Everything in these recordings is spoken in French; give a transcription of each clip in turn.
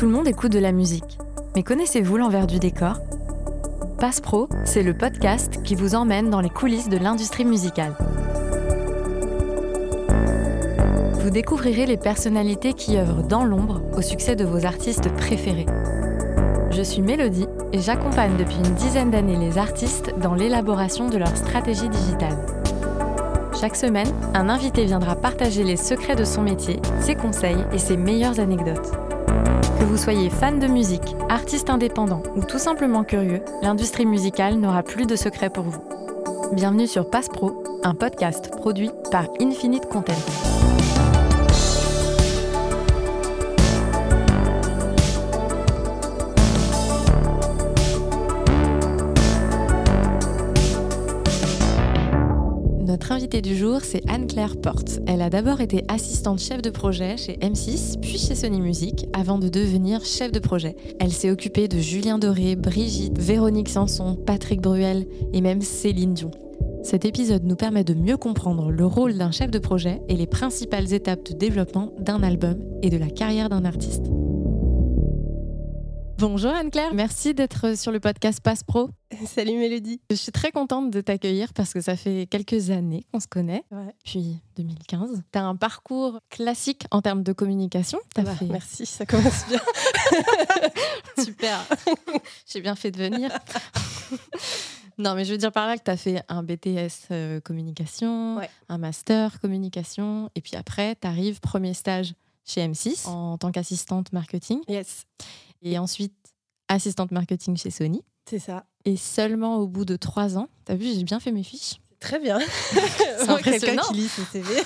Tout le monde écoute de la musique. Mais connaissez-vous l'envers du décor? Passe Pro, c'est le podcast qui vous emmène dans les coulisses de l'industrie musicale. Vous découvrirez les personnalités qui œuvrent dans l'ombre au succès de vos artistes préférés. Je suis Mélodie et j'accompagne depuis une dizaine d'années les artistes dans l'élaboration de leur stratégie digitale. Chaque semaine, un invité viendra partager les secrets de son métier, ses conseils et ses meilleures anecdotes. Que vous soyez fan de musique, artiste indépendant ou tout simplement curieux, l'industrie musicale n'aura plus de secrets pour vous. Bienvenue sur Passe Pro, un podcast produit par Infinite Content. Invitée du jour, c'est Anne-Claire Porte. Elle a d'abord été assistante chef de projet chez M6, puis chez Sony Music, avant de devenir chef de projet. Elle s'est occupée de Julien Doré, Brigitte, Véronique Sanson, Patrick Bruel et même Céline Dion. Cet épisode nous permet de mieux comprendre le rôle d'un chef de projet et les principales étapes de développement d'un album et de la carrière d'un artiste. Bonjour Anne-Claire, merci d'être sur le podcast Passe Pro. Salut Mélodie. Je suis très contente de t'accueillir parce que ça fait quelques années qu'on se connaît, Ouais. depuis 2015. Tu as un parcours classique en termes de communication. T'as Bah, fait... Merci, ça commence bien. Super, j'ai bien fait de venir. non, mais je veux dire par là que tu as fait un BTS euh, communication, Ouais. un master communication, et puis après, tu arrives premier stage chez M6 en tant qu'assistante marketing, Yes, et ensuite assistante marketing chez Sony. c'est ça. Et seulement au bout de trois ans, t'as vu, j'ai bien fait mes fiches. Très bien. C'est Quelqu'un impressionnant. qui lit CV.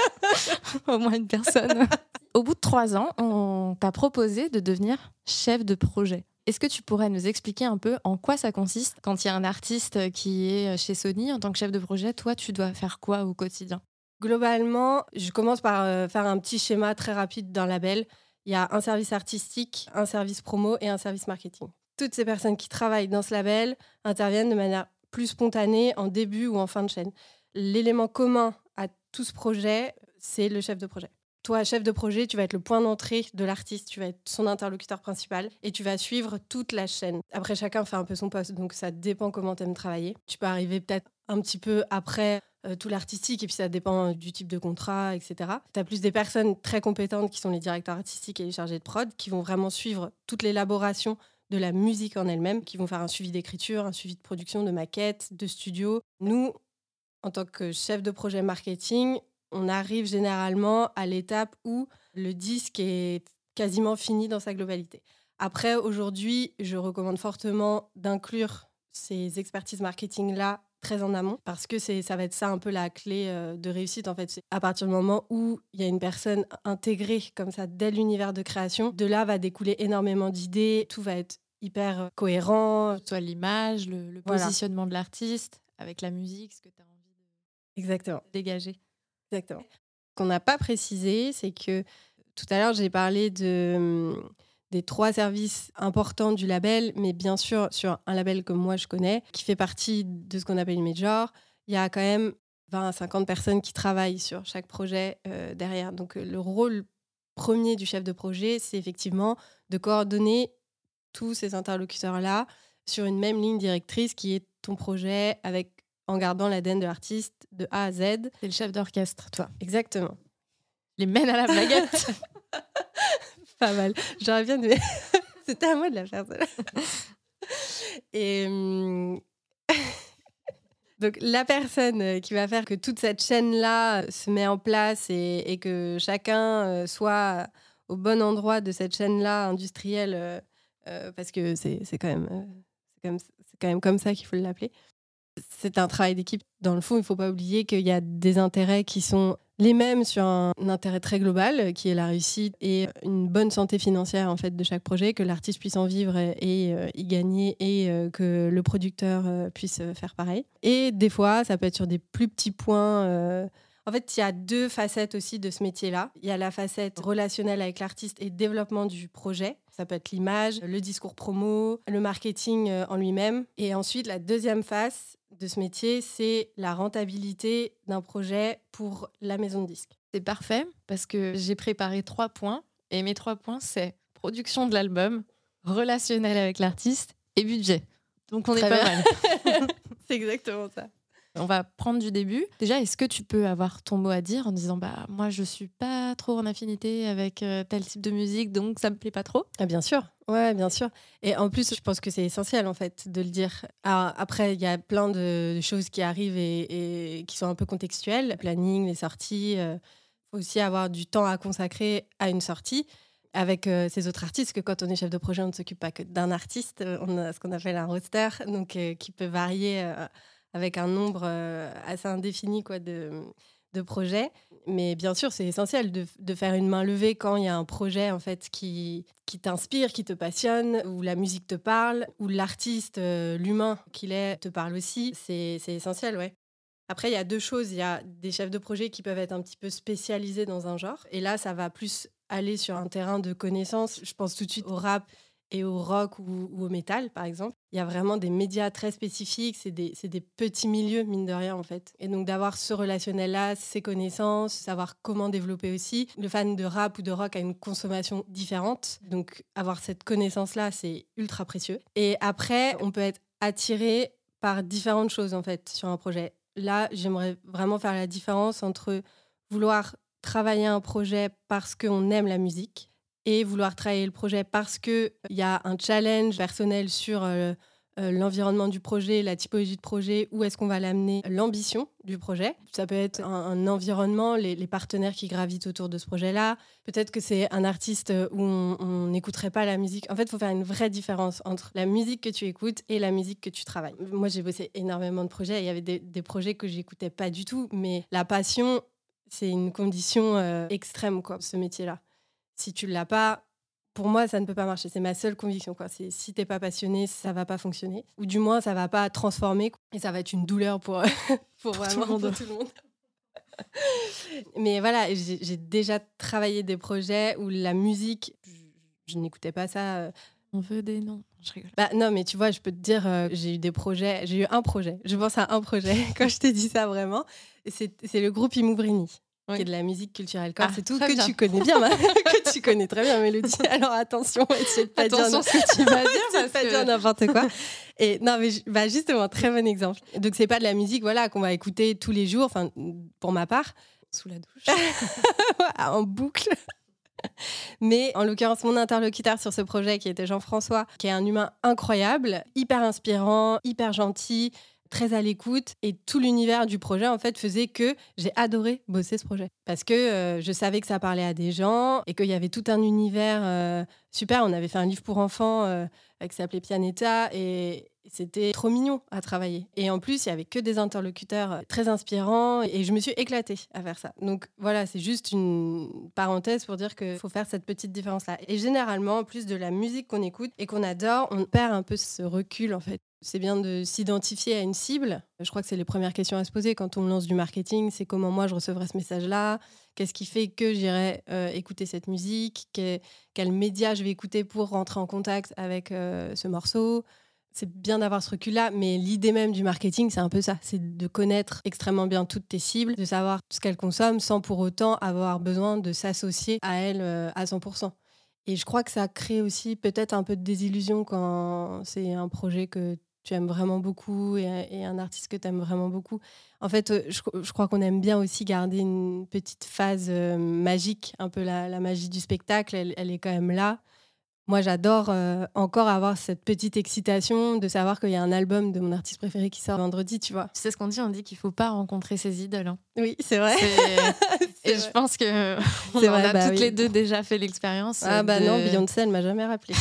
au moins une personne. Au bout de trois ans, on t'a proposé de devenir chef de projet. Est-ce que tu pourrais nous expliquer un peu en quoi ça consiste quand il y a un artiste qui est chez Sony en tant que chef de projet Toi, tu dois faire quoi au quotidien? Globalement, je commence par euh, faire un petit schéma très rapide d'un label. Il y a un service artistique, un service promo et un service marketing. Toutes ces personnes qui travaillent dans ce label interviennent de manière plus spontanée en début ou en fin de chaîne. L'élément commun à tout ce projet, c'est le chef de projet. Toi, chef de projet, tu vas être le point d'entrée de l'artiste, tu vas être son interlocuteur principal et tu vas suivre toute la chaîne. Après, chacun fait un peu son poste, donc ça dépend comment tu aimes travailler. Tu peux arriver peut-être un petit peu après euh, tout l'artistique, et puis ça dépend du type de contrat, etc. Tu as plus des personnes très compétentes qui sont les directeurs artistiques et les chargés de prod, qui vont vraiment suivre toute l'élaboration de la musique en elle-même, qui vont faire un suivi d'écriture, un suivi de production, de maquettes, de studio. Nous, en tant que chef de projet marketing, on arrive généralement à l'étape où le disque est quasiment fini dans sa globalité. Après, aujourd'hui, je recommande fortement d'inclure ces expertises marketing-là très en amont parce que c'est ça va être ça un peu la clé euh, de réussite en fait c'est à partir du moment où il y a une personne intégrée comme ça dès l'univers de création de là va découler énormément d'idées tout va être hyper euh, cohérent Soit l'image, le, le Voilà. positionnement de l'artiste, avec la musique, ce que tu as envie exactement de dégager. Exactement. Ce qu'on n'a pas précisé, c'est que tout à l'heure, j'ai parlé de, hum, des trois services importants du label, mais bien sûr, sur un label comme moi, je connais, qui fait partie de ce qu'on appelle une major, il y a quand même 20 à 50 personnes qui travaillent sur chaque projet euh, derrière. Donc, euh, le rôle premier du chef de projet, c'est effectivement de coordonner tous ces interlocuteurs-là sur une même ligne directrice qui est ton projet avec en gardant l'ADN de l'artiste de A à Z. C'est le chef d'orchestre, toi. Exactement. Les mènes à la baguette. Pas mal. J'aurais bien aimé. C'était à moi de la faire, celle-là. Et hum, donc, la personne euh, qui va faire que toute cette chaîne-là euh, se met en place et, que chacun euh, soit au bon endroit de cette chaîne-là industrielle, parce que c'est quand, quand, quand même comme ça qu'il faut l'appeler. C'est un travail d'équipe. Dans le fond, il ne faut pas oublier qu'il y a des intérêts qui sont les mêmes sur un intérêt très global, euh, qui est la réussite et une bonne santé financière en fait de chaque projet, que l'artiste puisse en vivre et, euh, y gagner et euh, que le producteur euh, puisse euh, faire pareil. Et des fois, ça peut être sur des plus petits points. En fait, il y a deux facettes aussi de ce métier-là. Il y a la facette relationnelle avec l'artiste et développement du projet. Ça peut être l'image, le discours promo, le marketing euh, en lui-même. Et ensuite, la deuxième face de ce métier, c'est la rentabilité d'un projet pour la maison de disques. C'est parfait parce que j'ai préparé trois points et mes trois points, c'est production de l'album, relationnel avec l'artiste et budget. Donc on est pas mal. C'est exactement ça. On va prendre du début. Déjà, est-ce que tu peux avoir ton mot à dire en disant bah moi je suis pas trop en affinité avec euh, tel type de musique donc ça me plaît pas trop? Ah, Bien sûr, ouais, bien sûr. Et en plus, je pense que c'est essentiel en fait de le dire. après, il y a plein de choses qui arrivent et, qui sont un peu contextuelles, le planning, les sorties. Euh, faut aussi avoir du temps à consacrer à une sortie avec euh, ces autres artistes, que quand on est chef de projet, on ne s'occupe pas que d'un artiste, on a ce qu'on appelle un roster, donc qui peut varier avec un nombre euh, assez indéfini quoi, de, de projets. Mais bien sûr, c'est essentiel de, de, faire une main levée quand il y a un projet en fait qui, qui t'inspire, qui te passionne, où la musique te parle, où l'artiste, euh, l'humain qu'il est, te parle aussi. C'est essentiel, ouais. Après, il y a deux choses. Il y a des chefs de projet qui peuvent être un petit peu spécialisés dans un genre. Et là, ça va plus aller sur un terrain de connaissances. Je pense tout de suite au rap et au rock ou, au métal, par exemple. Il y a vraiment des médias très spécifiques, c'est des, des, petits milieux, mine de rien, en fait. Et donc d'avoir ce relationnel-là, ces connaissances, savoir comment développer aussi. Le fan de rap ou de rock a une consommation différente, donc avoir cette connaissance-là, c'est ultra précieux. Et après, on peut être attiré par différentes choses, en fait, sur un projet. Là, j'aimerais vraiment faire la différence entre vouloir travailler un projet parce qu'on aime la musique et vouloir travailler le projet parce qu'il y a un challenge personnel sur euh, euh, l'environnement du projet, la typologie de projet, où est-ce qu'on va l'amener, l'ambition du projet. Ça peut être un, environnement, les, partenaires qui gravitent autour de ce projet-là. Peut-être que c'est un artiste où on n'écouterait pas la musique. En fait, il faut faire une vraie différence entre la musique que tu écoutes et la musique que tu travailles. Moi, j'ai bossé énormément de projets. Il y avait des, projets que j'écoutais pas du tout, mais la passion, c'est une condition euh, extrême, quoi, ce métier-là. Si tu l'as pas, pour moi, ça ne peut pas marcher. C'est ma seule conviction. Quoi. C'est, si t'es pas passionné, ça va pas fonctionner. Ou du moins, ça va pas transformer. Et ça va être une douleur pour, pour, vraiment tout le monde. Tout le monde. Mais voilà, j'ai, déjà travaillé des projets où la musique, je, n'écoutais pas ça. Euh. On veut des noms. Je rigole. Bah, non, mais tu vois, je peux te dire, euh, j'ai eu des projets. J'ai eu un projet. Je pense à un projet quand je t'ai dit ça vraiment. C'est, c'est le groupe Imouvrini qui est de la musique culturelle corse. Ah, c'est tout que tu connais bien, que tu connais très bien, Mélodie. Alors attention, essaie de pas attention dire ce que tu vas dire, parce pas dire n'importe quoi. Et non, mais bah justement, très bon exemple. Donc c'est pas de la musique, voilà, qu'on va écouter tous les jours, enfin pour ma part, sous la douche, en boucle. Mais en l'occurrence, mon interlocuteur sur ce projet, qui était Jean-François, qui est un humain incroyable, hyper inspirant, hyper gentil, très à l'écoute et tout l'univers du projet en fait faisait que j'ai adoré bosser ce projet parce que euh, je savais que ça parlait à des gens et qu'il y avait tout un univers euh, super. On avait fait un livre pour enfants euh, qui s'appelait Pianeta et c'était trop mignon à travailler. Et en plus, il y avait que des interlocuteurs très inspirants et je me suis éclatée à faire ça. Donc voilà, c'est juste une parenthèse pour dire qu'il faut faire cette petite différence-là. Et généralement, en plus de la musique qu'on écoute et qu'on adore, on perd un peu ce recul en fait c'est bien de s'identifier à une cible. Je crois que c'est les premières questions à se poser quand on lance du marketing. C'est comment moi je recevrai ce message-là? Qu'est-ce qui fait que j'irai euh, écouter cette musique? Quel média je vais écouter pour rentrer en contact avec euh, ce morceau? C'est bien d'avoir ce recul-là, mais l'idée même du marketing, c'est un peu ça. C'est de connaître extrêmement bien toutes tes cibles, de savoir ce qu'elles consomment sans pour autant avoir besoin de s'associer à elles euh, à 100%. Et je crois que ça crée aussi peut-être un peu de désillusion quand c'est un projet que tu aimes vraiment beaucoup et, un artiste que tu aimes vraiment beaucoup. En fait, euh, je, crois qu'on aime bien aussi garder une petite phase euh, magique, un peu la, magie du spectacle, elle, est quand même là. Moi, j'adore euh, encore avoir cette petite excitation de savoir qu'il y a un album de mon artiste préféré qui sort vendredi, tu vois. C'est ce qu'on dit, on dit qu'il faut pas rencontrer ses idoles. Hein. Oui, c'est vrai. Et je pense que on vrai, a bah toutes les deux déjà fait l'expérience. Ah bah non, Beyoncé, elle m'a jamais rappelé.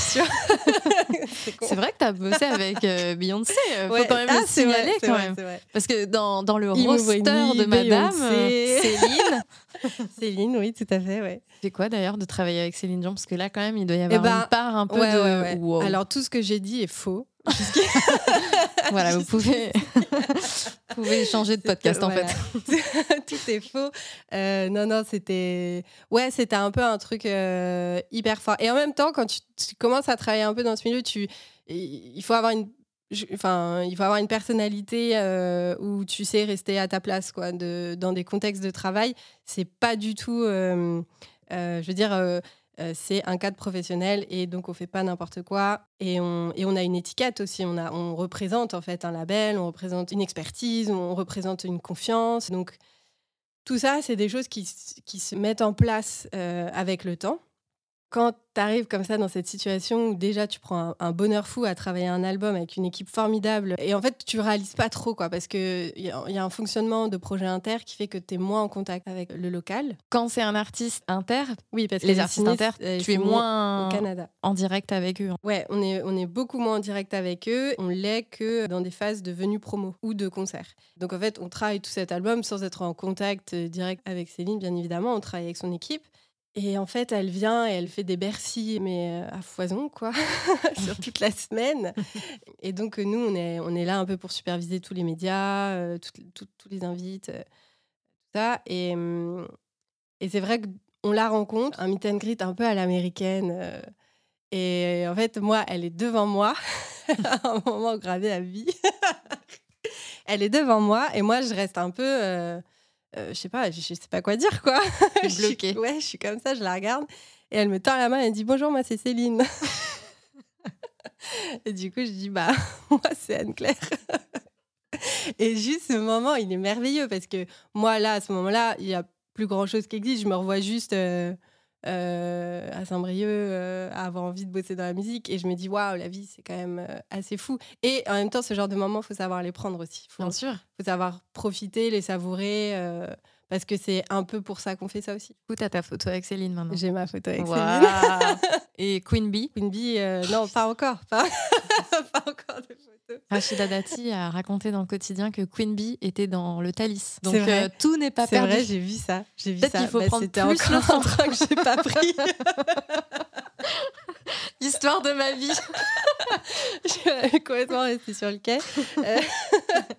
c'est vrai que tu as bossé avec euh, Beyoncé. Faut quand même ah, le signaler quand même. Parce que dans, dans le roster de Madame, euh, Céline. Céline, oui, tout à fait, ouais. C'est quoi d'ailleurs de travailler avec Céline Dion? Parce que là, quand même, il doit y avoir eh ben, une part un peu de. Alors tout ce que j'ai dit est faux. voilà, vous pouvez, pouvez changer de podcast en fait. Tout est faux. Euh, non, non, c'était. Ouais, c'était un peu un truc euh, hyper fort. Et en même temps, quand tu, commences à travailler un peu dans ce milieu, tu... il faut avoir une. Enfin, il faut avoir une personnalité euh, où tu sais rester à ta place, quoi. De, dans des contextes de travail, c'est pas du tout. Je veux dire euh, c'est un cadre professionnel et donc on fait pas n'importe quoi. Et on, a une étiquette aussi. On, représente en fait un label, on représente une expertise, on représente une confiance. Donc tout ça, c'est des choses qui, se mettent en place euh, avec le temps quand tu arrives comme ça dans cette situation où déjà tu prends un, bonheur fou à travailler un album avec une équipe formidable et en fait tu réalises pas trop quoi parce qu'il y, y, a un fonctionnement de projet inter qui fait que tu es moins en contact avec le local. Quand c'est un artiste inter, oui parce que les artistes inter, euh, tu es moins au Canada. en direct avec eux. Ouais, on est, on est beaucoup moins en direct avec eux, on l'est que dans des phases de venue promo ou de concert. Donc en fait on travaille tout cet album sans être en contact direct avec Céline bien évidemment, on travaille avec son équipe et en fait, elle vient et elle fait des Bercy, mais euh, à foison, quoi, sur toute la semaine. Et donc, nous, on est, on est là un peu pour superviser tous les médias, euh, tous les invites, euh, tout ça. Et, hum, et c'est vrai qu'on la rencontre, un meet and greet un peu à l'américaine. et en fait, moi, elle est devant moi, à un moment gravé à vie. elle est devant moi, et moi, je reste un peu euh, je sais pas, je, sais pas quoi dire quoi. Bloquée. ouais, je suis comme ça, je la regarde et elle me tend la main et elle dit bonjour, moi c'est Céline. et du coup, je dis bah moi c'est Anne-Claire. et juste ce moment, il est merveilleux parce que moi là, à ce moment-là, il y a plus grand chose qui existe. Je me revois juste. Euh, euh, à Saint-Brieuc euh, à avoir envie de bosser dans la musique et je me dis waouh la vie c'est quand même euh, assez fou et en même temps ce genre de moments faut savoir les prendre aussi faut, bien sûr faut savoir profiter les savourer parce que c'est un peu pour ça qu'on fait ça aussi. Où t'as ta photo avec Céline maintenant? J'ai ma photo avec Céline. Et Queen Bee? Queen Bee, non, pas encore. Pas, pas encore de photo. Rachida Dati a raconté dans le quotidien que Queen Bee était dans le Thalys. Donc euh, tout n'est pas perdu. C'est vrai, j'ai vu ça. J'ai vu ça. qu'il faut bah, prendre plus encore le train que j'ai pas pris. Histoire de ma vie. je suis complètement restée sur le quai. Euh,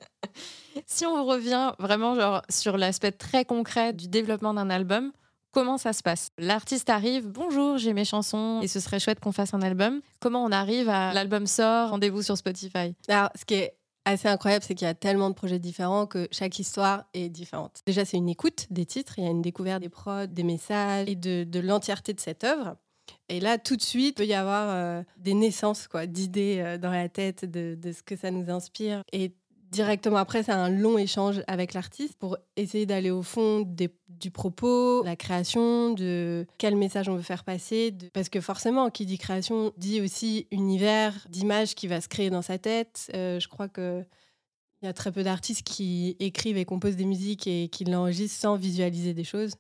si on revient vraiment genre sur l'aspect très concret du développement d'un album, comment ça se passe? L'artiste arrive, bonjour, j'ai mes chansons et ce serait chouette qu'on fasse un album. Comment on arrive à l'album sort, rendez-vous sur Spotify? Alors, ce qui est assez incroyable, c'est qu'il y a tellement de projets différents que chaque histoire est différente. Déjà, c'est une écoute des titres, il y a une découverte des prods, des messages et de, l'entièreté de cette œuvre. Et là, tout de suite, il peut y avoir euh, des naissances quoi, d'idées euh, dans la tête, de, de, ce que ça nous inspire. Et directement après, c'est un long échange avec l'artiste pour essayer d'aller au fond du propos, la création, de quel message on veut faire passer. Parce que forcément, qui dit création dit aussi univers d'image qui va se créer dans sa tête. Euh, je crois que il y a très peu d'artistes qui écrivent et composent des musiques et qui l'enregistrent sans visualiser des choses.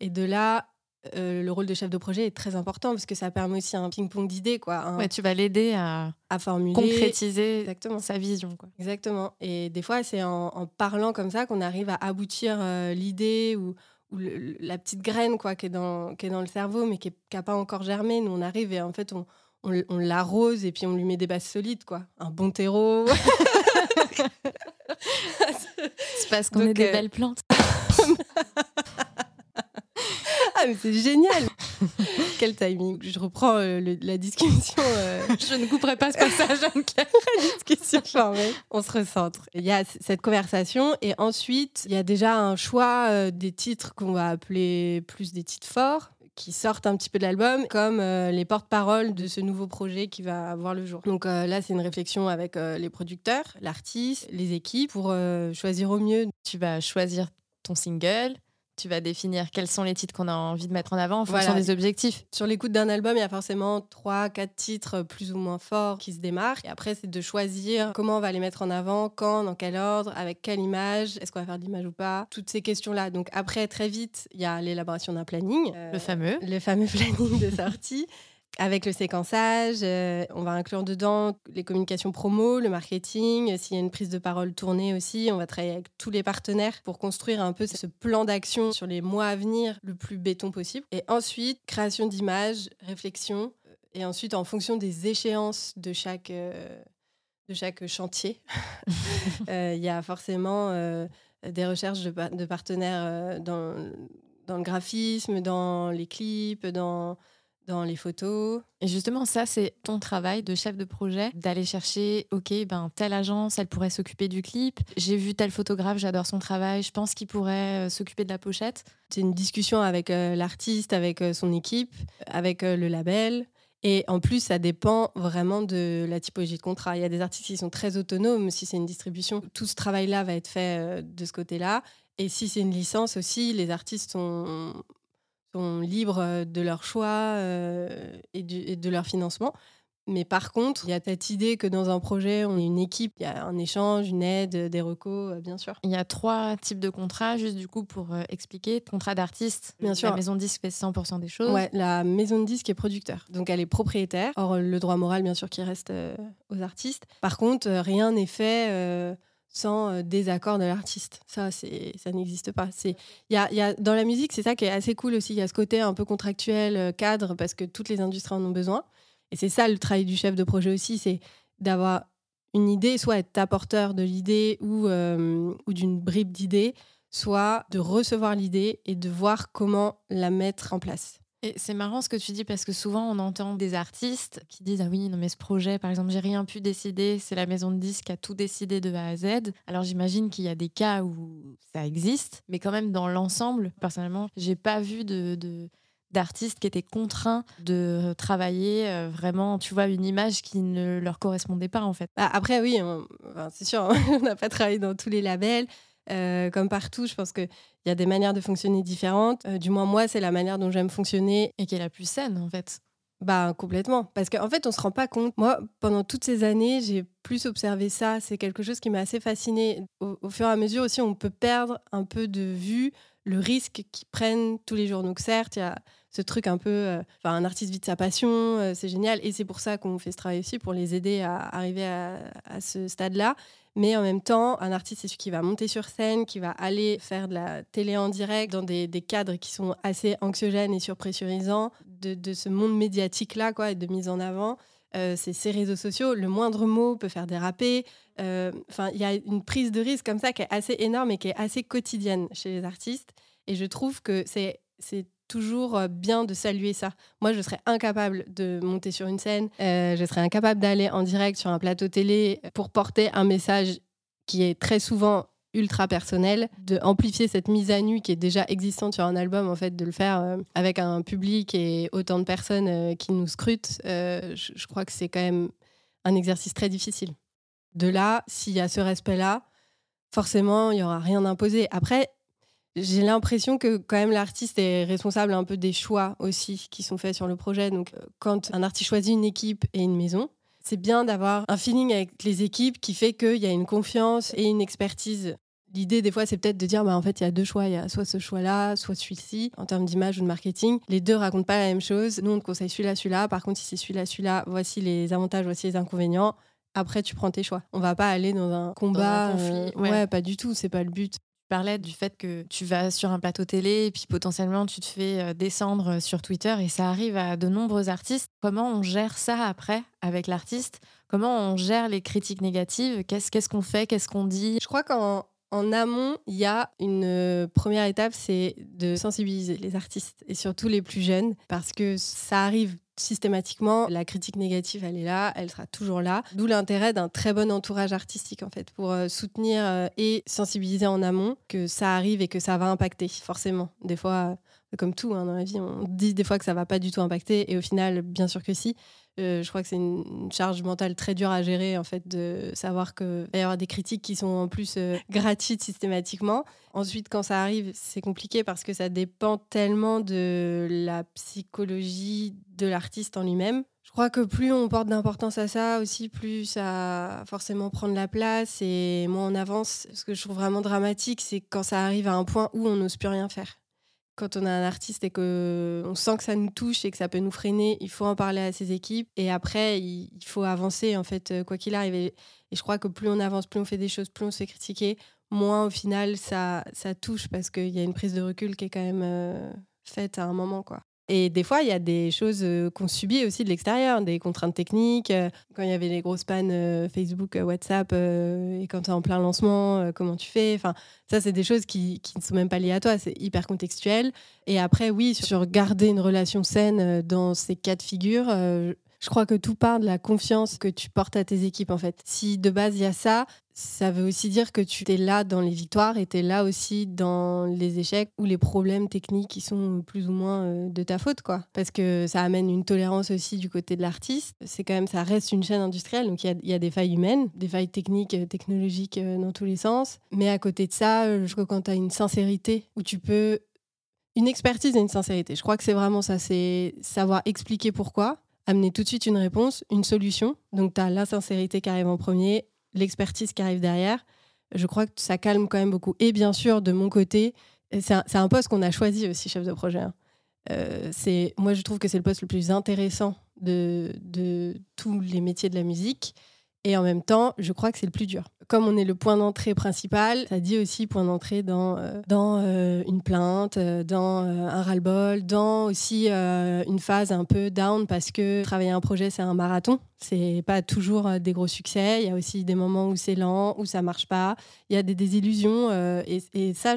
Et de là, euh, le rôle de chef de projet est très important parce que ça permet aussi un ping-pong d'idées. Quoi, Ouais, tu vas l'aider à, à formuler, concrétiser Exactement. sa vision. Quoi. Exactement. Et des fois, c'est en, parlant comme ça qu'on arrive à aboutir euh, l'idée ou, ou la petite graine quoi, qui, est dans, qui est dans le cerveau mais qui n'a pas encore germé. Nous, on arrive et en fait, on, on, l'arrose et puis on lui met des bases solides. quoi. Un bon terreau. c'est parce qu'on est des euh, belles plantes. Ah, mais c'est génial Quel timing Je reprends euh, la discussion. Euh. Je ne couperai pas ce passage, Anne-Claire. discussion On se recentre. Il y a cette conversation et ensuite, il y a déjà un choix euh, des titres qu'on va appeler plus des titres forts qui sortent un petit peu de l'album, comme les porte-paroles de ce nouveau projet qui va voir le jour. Donc là, c'est une réflexion avec les producteurs, l'artiste, les équipes, pour choisir au mieux. Tu vas choisir ton single, tu vas définir quels sont les titres qu'on a envie de mettre en avant en fonction des objectifs. Sur l'écoute d'un album, il y a forcément trois, quatre titres plus ou moins forts qui se démarquent. Et après, c'est de choisir comment on va les mettre en avant, quand, dans quel ordre, avec quelle image, est-ce qu'on va faire d'image ou pas, toutes ces questions-là. Donc après, très vite, il y a l'élaboration d'un planning. le fameux. Le fameux planning de sortie. Avec le séquençage, euh, on va inclure dedans les communications promo, le marketing. S'il y a une prise de parole tournée aussi, on va travailler avec tous les partenaires pour construire un peu ce plan d'action sur les mois à venir le plus béton possible. Et ensuite, création d'images, réflexion. Et ensuite, en fonction des échéances de chaque, euh, de chaque chantier, euh, il y a forcément des recherches de, de partenaires dans, dans le graphisme, dans les clips, dans dans les photos. Et justement, ça, c'est ton travail de chef de projet, d'aller chercher, OK, ben, telle agence, elle pourrait s'occuper du clip. J'ai vu tel photographe, j'adore son travail, je pense qu'il pourrait euh, s'occuper de la pochette. C'est une discussion avec euh, l'artiste, avec euh, son équipe, avec le label. Et en plus, ça dépend vraiment de la typologie de contrat. Il y a des artistes qui sont très autonomes. Si c'est une distribution, tout ce travail-là va être fait de ce côté-là. Et si c'est une licence aussi, les artistes sont sont libres euh, de leur choix euh, et, de leur financement. Mais par contre, il y a cette idée que dans un projet, on est une équipe, il y a un échange, une aide, des recos, euh, bien sûr. Il y a trois types de contrats, juste du coup pour expliquer. Contrat d'artiste, bien sûr. La maison de disque fait 100% des choses. Ouais, la maison de disque est producteur, donc elle est propriétaire. Or, le droit moral, bien sûr, qui reste aux artistes. Par contre, rien n'est fait sans euh, désaccord de l'artiste. Ça, c'est, ça n'existe pas. C'est, y y a, dans la musique, c'est ça qui est assez cool aussi. Il y a ce côté un peu contractuel, euh, cadre, parce que toutes les industries en ont besoin. Et c'est ça le travail du chef de projet aussi, c'est d'avoir une idée, soit être apporteur de l'idée ou, euh, ou d'une bribe d'idée, soit de recevoir l'idée et de voir comment la mettre en place c'est marrant ce que tu dis parce que souvent on entend des artistes qui disent ah oui non mais ce projet par exemple j'ai rien pu décider c'est la maison de disques qui a tout décidé de A à Z alors j'imagine qu'il y a des cas où ça existe mais quand même dans l'ensemble personnellement j'ai pas vu de, d'artistes qui étaient contraints de travailler euh, vraiment, tu vois, une image qui ne leur correspondait pas en fait. Bah, après, oui, c'est sûr, on n'a pas travaillé dans tous les labels. Euh, comme partout, je pense qu'il y a des manières de fonctionner différentes. Euh, du moins, moi, c'est la manière dont j'aime fonctionner. Et qui est la plus saine, en fait. Bah, complètement. Parce qu'en fait, on se rend pas compte. Moi, pendant toutes ces années, j'ai plus observé ça. C'est quelque chose qui m'a assez fasciné. Au, fur et à mesure aussi, on peut perdre un peu de vue le risque qu'ils prennent tous les jours. Donc, certes, il y a ce truc un peu. Euh, enfin, un artiste vit de sa passion, c'est génial. Et c'est pour ça qu'on fait ce travail aussi, pour les aider à arriver à ce stade-là. Mais en même temps, un artiste, c'est celui qui va monter sur scène, qui va aller faire de la télé en direct dans des, cadres qui sont assez anxiogènes et surpressurisants de, ce monde médiatique-là, quoi, et de mise en avant. Euh, c'est ces réseaux sociaux, le moindre mot peut faire déraper. Euh, enfin, il y a une prise de risque comme ça qui est assez énorme et qui est assez quotidienne chez les artistes. Et je trouve que c'est toujours euh, bien de saluer ça. Moi, je serais incapable de monter sur une scène, euh, je serais incapable d'aller en direct sur un plateau télé pour porter un message qui est très souvent ultra personnel, de amplifier cette mise à nu qui est déjà existante sur un album, en fait, de le faire euh, avec un public et autant de personnes qui nous scrutent, je, je, crois que c'est quand même un exercice très difficile. De là, s'il y a ce respect-là, forcément, il n'y aura rien d'imposé. Après, j'ai l'impression que quand même l'artiste est responsable un peu des choix aussi qui sont faits sur le projet. Donc euh, quand un artiste choisit une équipe et une maison, c'est bien d'avoir un feeling avec les équipes qui fait qu'il y a une confiance et une expertise. L'idée, des fois, c'est peut-être de dire, bah, en fait, il y a deux choix. Il y a soit ce choix-là, soit celui-ci, en termes d'image ou de marketing. Les deux racontent pas la même chose. Nous, on te conseille celui-là, celui-là. Par contre, si c'est celui-là, celui-là, voici les avantages, voici les inconvénients. Après, tu prends tes choix. On va pas aller dans un combat. conflit. Euh, ouais, pas du tout. C'est pas le but parlais du fait que tu vas sur un plateau télé et puis potentiellement tu te fais euh, descendre sur Twitter et ça arrive à de nombreux artistes. Comment on gère ça après avec l'artiste? Comment on gère les critiques négatives? Qu'est-ce qu'on fait? Qu'est-ce qu'on dit? Je crois qu'en en amont, il y a une euh, première étape, c'est de sensibiliser les artistes et surtout les plus jeunes parce que ça arrive systématiquement, la critique négative, elle est là, elle sera toujours là. D'où l'intérêt d'un très bon entourage artistique, en fait, pour euh, soutenir euh, et sensibiliser en amont que ça arrive et que ça va impacter, forcément. Des fois, euh, comme tout hein, dans la vie, on dit des fois que ça va pas du tout impacter, et au final, bien sûr que si. Je crois que c'est une charge mentale très dure à gérer, en fait, de savoir qu'il va y avoir des critiques qui sont en plus gratuites systématiquement. Ensuite, quand ça arrive, c'est compliqué parce que ça dépend tellement de la psychologie de l'artiste en lui-même. Je crois que plus on porte d'importance à ça aussi, plus ça forcément prendre la place et moins on avance. Ce que je trouve vraiment dramatique, c'est quand ça arrive à un point où on n'ose plus rien faire. Quand on a un artiste et qu'on sent que ça nous touche et que ça peut nous freiner, il faut en parler à ses équipes. Et après, il faut avancer, en fait, quoi qu'il arrive. Et je crois que plus on avance, plus on fait des choses, plus on se fait critiquer, moins au final ça, ça touche parce qu'il y a une prise de recul qui est quand même euh, faite à un moment. quoi. Et des fois, il y a des choses euh, qu'on subit aussi de l'extérieur, des contraintes techniques. Euh, quand il y avait les grosses pannes euh, Facebook, WhatsApp, et quand tu es en plein lancement, comment tu fais Enfin, ça, c'est des choses qui, qui, ne sont même pas liées à toi, c'est hyper contextuel. Et après, oui, sur garder une relation saine dans ces cas de figure, je crois que tout part de la confiance que tu portes à tes équipes, en fait. Si de base, il y a ça, ça veut aussi dire que tu es là dans les victoires et tu es là aussi dans les échecs ou les problèmes techniques qui sont plus ou moins euh, de ta faute, quoi. Parce que ça amène une tolérance aussi du côté de l'artiste. C'est quand même, ça reste une chaîne industrielle, donc il y, a des failles humaines, des failles techniques, euh, technologiques euh, dans tous les sens. Mais à côté de ça, je crois que quand tu as une sincérité où tu peux une expertise et une sincérité. Je crois que c'est vraiment ça, c'est savoir expliquer pourquoi, amener tout de suite une réponse, une solution. Donc, tu as la sincérité qui arrive en premier, l'expertise qui arrive derrière. Je crois que ça calme quand même beaucoup. Et bien sûr, de mon côté, c'est un, poste qu'on a choisi aussi, chef de projet. Hein. Euh, c'est, moi, je trouve que c'est le poste le plus intéressant de, de tous les métiers de la musique. Et en même temps, je crois que c'est le plus dur. Comme on est le point d'entrée principal, ça dit aussi point d'entrée dans, euh, euh, une plainte, euh, dans un ras-le-bol, dans aussi une phase un peu down parce que travailler un projet, c'est un marathon. C'est pas toujours des gros succès. Il y a aussi des moments où c'est lent, où ça marche pas. Il y a des désillusions. et, et ça,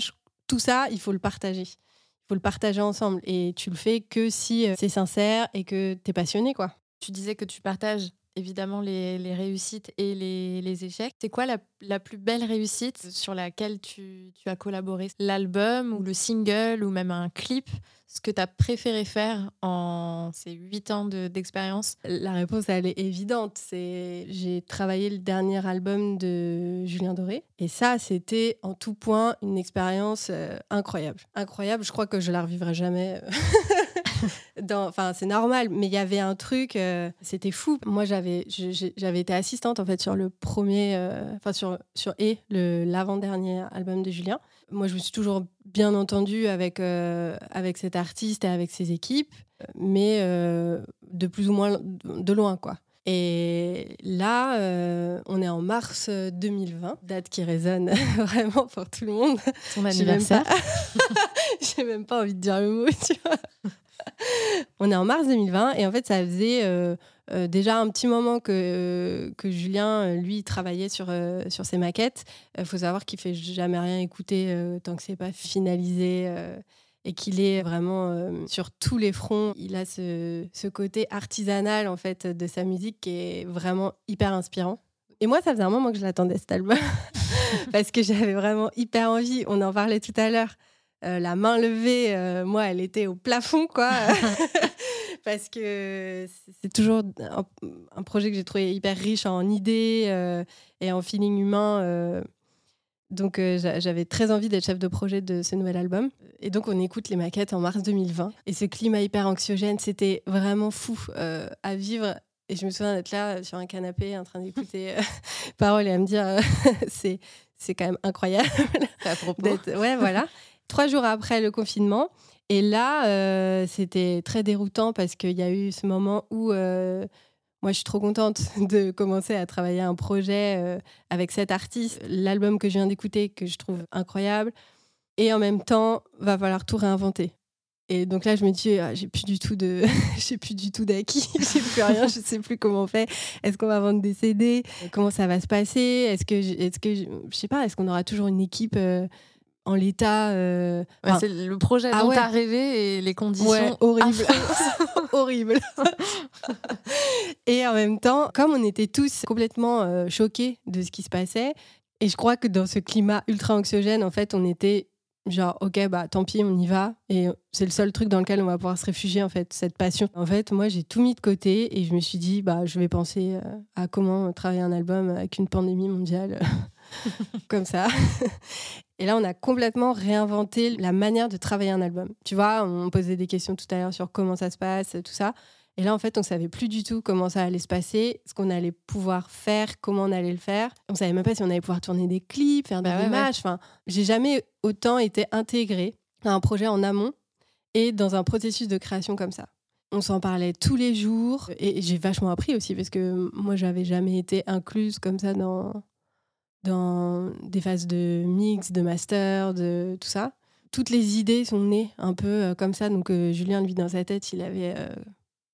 tout ça, il faut le partager. Il faut le partager ensemble. Et tu le fais que si c'est sincère et que tu es passionné, quoi. Tu disais que tu partages évidemment les, réussites et les, échecs. C'est quoi la, plus belle réussite sur laquelle tu, as collaboré? L'album ou le single ou même un clip? Ce que tu as préféré faire en ces huit ans d'expérience? La réponse, elle est évidente. C'est J'ai travaillé le dernier album de Julien Doré. Et ça, c'était en tout point une expérience euh, incroyable. Incroyable. Je crois que je la revivrai jamais. enfin, c'est normal, mais il y avait un truc, euh, c'était fou. Moi, j'avais, j'avais été assistante en fait sur le premier, euh, enfin sur sur et le l'avant-dernier album de Julien. Moi, je me suis toujours bien entendue avec euh, avec cet artiste et avec ses équipes, mais de plus ou moins de loin, quoi. Et là, on est en mars 2020, date qui résonne vraiment pour tout le monde. Ton anniversaire. J'ai même, même, pas envie de dire le mot, tu vois. on est en mars 2020 et en fait, ça faisait euh, euh, déjà un petit moment que, euh, que Julien, lui, travaillait sur, sur ses maquettes. Il faut savoir qu'il fait jamais rien écouter tant que c'est pas finalisé et qu'il est vraiment sur tous les fronts. Il a ce, ce, côté artisanal en fait de sa musique qui est vraiment hyper inspirant. Et moi, ça faisait un moment que je l'attendais cet album parce que j'avais vraiment hyper envie. On en parlait tout à l'heure. Euh, la main levée, euh, moi, elle était au plafond, quoi. Parce que c'est toujours un, projet que j'ai trouvé hyper riche en idées euh, et en feeling humain. donc, j'avais très envie d'être chef de projet de ce nouvel album. Et donc, on écoute les maquettes en mars 2020. Et ce climat hyper anxiogène, c'était vraiment fou à vivre. Et je me souviens d'être là sur un canapé en train d'écouter paroles et à me dire c'est c'est quand même incroyable. À propos. Ouais, voilà trois jours après le confinement. Et là, euh, c'était très déroutant parce qu'il y a eu ce moment où euh, moi, je suis trop contente de commencer à travailler un projet euh, avec cet artiste, l'album que je viens d'écouter, que je trouve incroyable. Et en même temps, va falloir tout réinventer. Et donc là, je me dis, ah, j'ai plus du tout de, j'ai plus du tout d'acquis, j'ai plus rien, je sais plus comment on fait. Est-ce qu'on va vendre des CD Comment ça va se passer? Est-ce que, est-ce que, je sais pas, est-ce qu'on aura toujours une équipe en l'état. Euh, c'est le projet ah dont tu as rêvé et les conditions horribles. horribles. et en même temps, comme on était tous complètement euh, choqués de ce qui se passait, et je crois que dans ce climat ultra anxiogène, en fait, on était genre, ok, bah tant pis, on y va. Et c'est le seul truc dans lequel on va pouvoir se réfugier, en fait, cette passion. En fait, moi, j'ai tout mis de côté et je me suis dit, bah, je vais penser euh, à comment travailler un album avec une pandémie mondiale. comme ça. Et là, on a complètement réinventé la manière de travailler un album. Tu vois, on posait des questions tout à l'heure sur comment ça se passe, tout ça. Et là, en fait, on savait plus du tout comment ça allait se passer, ce qu'on allait pouvoir faire, comment on allait le faire. On savait même pas si on allait pouvoir tourner des clips, faire des bah images. Enfin, j'ai jamais autant été intégrée à un projet en amont et dans un processus de création comme ça. On s'en parlait tous les jours et j'ai vachement appris aussi parce que moi, j'avais jamais été incluse comme ça dans, dans des phases de mix, de master, de tout ça. toutes les idées sont nées un peu comme ça. Donc Julien, lui, dans sa tête, il avait.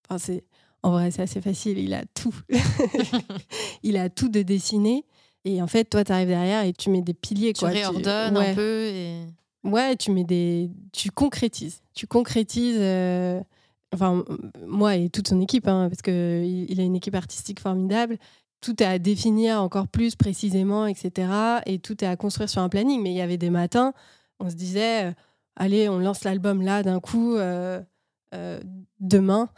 Enfin, c'est en vrai, c'est assez facile. Il a tout. il a tout de dessiner. Et en fait, toi, tu arrives derrière et tu mets des piliers. Tu quoi. réordonnes un peu. Et... Ouais, tu mets des. Tu concrétises. Tu concrétises. Enfin, moi et toute son équipe, hein, parce qu'il il a une équipe artistique formidable tout est à définir encore plus précisément, etc. Et tout est à construire sur un planning. Mais il y avait des matins, on se disait, euh, allez, on lance l'album là d'un coup, euh, euh, demain.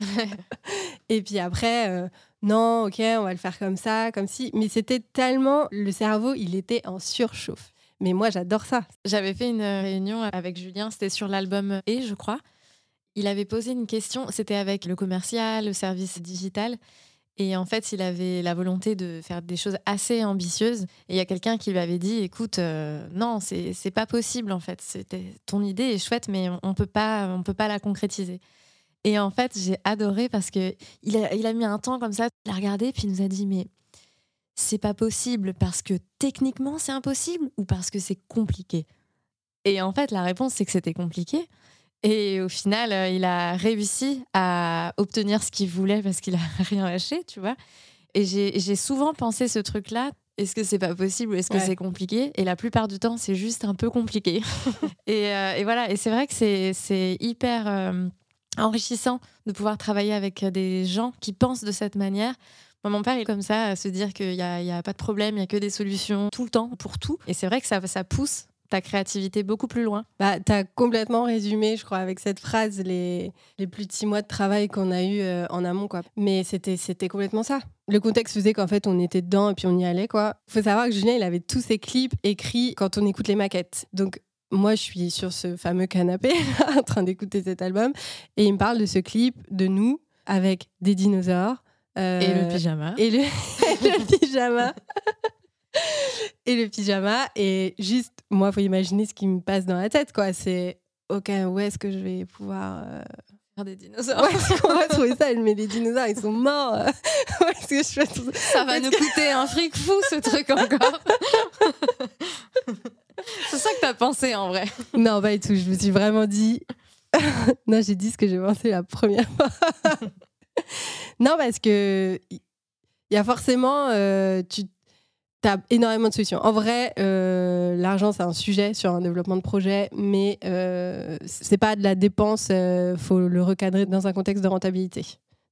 et puis après, non, ok, on va le faire comme ça, comme si. Mais c'était tellement, le cerveau, il était en surchauffe. Mais moi, j'adore ça. J'avais fait une réunion avec Julien, c'était sur l'album Et, je crois. Il avait posé une question, c'était avec le commercial, le service digital. Et en fait, il avait la volonté de faire des choses assez ambitieuses. Et il y a quelqu'un qui lui avait dit écoute, euh, non, c'est pas possible en fait. Ton idée est chouette, mais on peut peut pas la concrétiser. Et en fait, j'ai adoré parce que il a, il a mis un temps comme ça, il a regardé, puis il nous a dit mais c'est pas possible parce que techniquement c'est impossible ou parce que c'est compliqué? Et en fait, la réponse c'est que c'était compliqué. Et au final, euh, il a réussi à obtenir ce qu'il voulait parce qu'il a rien lâché, tu vois. Et j'ai souvent pensé ce truc-là. Est-ce que c'est pas possible ou est-ce que c'est compliqué? Et la plupart du temps, c'est juste un peu compliqué. Euh, et, voilà. Et c'est vrai que c'est hyper euh, enrichissant de pouvoir travailler avec des gens qui pensent de cette manière. Moi, mon père est comme ça, à se dire qu'il n'y a, a, pas de problème, il n'y a que des solutions tout le temps pour tout. Et c'est vrai que ça, ça pousse ta créativité beaucoup plus loin bah, Tu as complètement résumé, je crois, avec cette phrase, les, les plus de six mois de travail qu'on a eu euh, en amont. Quoi. Mais c'était, c'était complètement ça. Le contexte faisait qu'en fait, on était dedans et puis on y allait. Il faut savoir que Julien, il avait tous ses clips écrits quand on écoute les maquettes. Donc, moi, je suis sur ce fameux canapé en train d'écouter cet album et il me parle de ce clip de nous avec des dinosaures. Euh, et le pyjama. Et le, et le pyjama. et le pyjama. Et juste, moi, il faut imaginer ce qui me passe dans la tête, quoi. C'est, OK, où est-ce que je vais pouvoir... Euh, faire des dinosaures. on va trouver ça, mais les dinosaures, ils sont morts. est-ce que je fais Ça va nous coûter un fric fou, ce truc encore. C'est ça que t'as pensé, en vrai. Non, pas du tout. Je me suis vraiment dit... non, j'ai dit ce que j'ai pensé la première fois. non, parce que il y a forcément... Euh, tu tu as énormément de solutions. En vrai, euh, l'argent, c'est un sujet sur un développement de projet, mais euh, c'est pas de la dépense, il euh, faut le recadrer dans un contexte de rentabilité.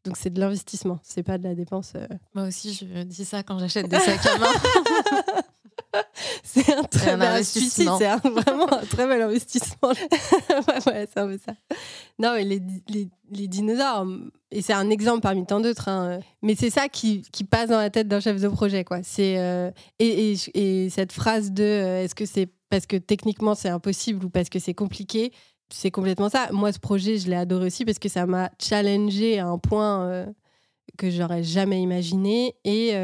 Donc c'est de l'investissement, c'est pas de la dépense. Euh. Moi aussi, je dis ça quand j'achète des sacs à main. c'est un très bel investissement. C'est vraiment un très bel investissement. ouais, c'est un peu ça. Non, mais les, les, les dinosaures, et c'est un exemple parmi tant d'autres, hein, mais c'est ça qui, qui, passe dans la tête d'un chef de projet. Quoi. C'est, euh, et, et, et, cette phrase de euh, est-ce que c'est parce que techniquement c'est impossible ou parce que c'est compliqué c'est complètement ça. Moi, ce projet, je l'ai adoré aussi parce que ça m'a challengé à un point euh, que j'aurais jamais imaginé et,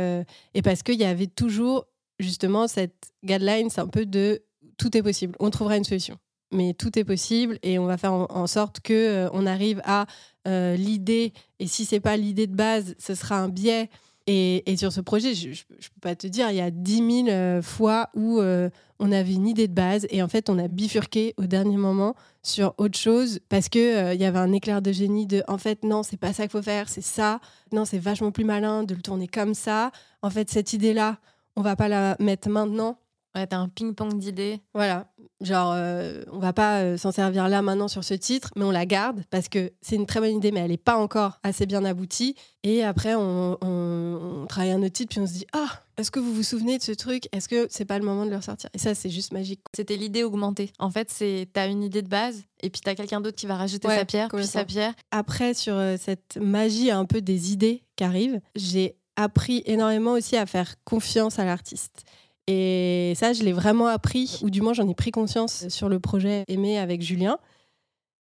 et parce qu'il y avait toujours justement cette guideline, c'est un peu de tout est possible, on trouvera une solution. Mais tout est possible et on va faire en, sorte que euh, on arrive à euh, l'idée. Et si c'est pas l'idée de base, ce sera un biais. Et, sur ce projet, je, ne peux pas te dire, il y a 10 000 euh, fois où on avait une idée de base et en fait on a bifurqué au dernier moment sur autre chose parce que il y avait un éclair de génie de en fait non c'est pas ça qu'il faut faire c'est ça non c'est vachement plus malin de le tourner comme ça en fait cette idée là on va pas la mettre maintenant. Ouais, t'as un ping-pong d'idées. Voilà. Genre, euh, on va pas euh, s'en servir là maintenant sur ce titre, mais on la garde parce que c'est une très bonne idée, mais elle n'est pas encore assez bien aboutie. Et après, on, travaille un autre titre, puis on se dit Ah, est-ce que vous vous souvenez de ce truc? Est-ce que c'est pas le moment de le ressortir? Et ça, c'est juste magique. C'était l'idée augmentée. En fait, c'est t'as une idée de base, et puis t'as quelqu'un d'autre qui va rajouter sa pierre, puis sa pierre. Après, sur euh, cette magie un peu des idées qui arrivent, j'ai appris énormément aussi à faire confiance à l'artiste. Et ça, je l'ai vraiment appris, ou du moins j'en ai pris conscience sur le projet Aimé avec Julien.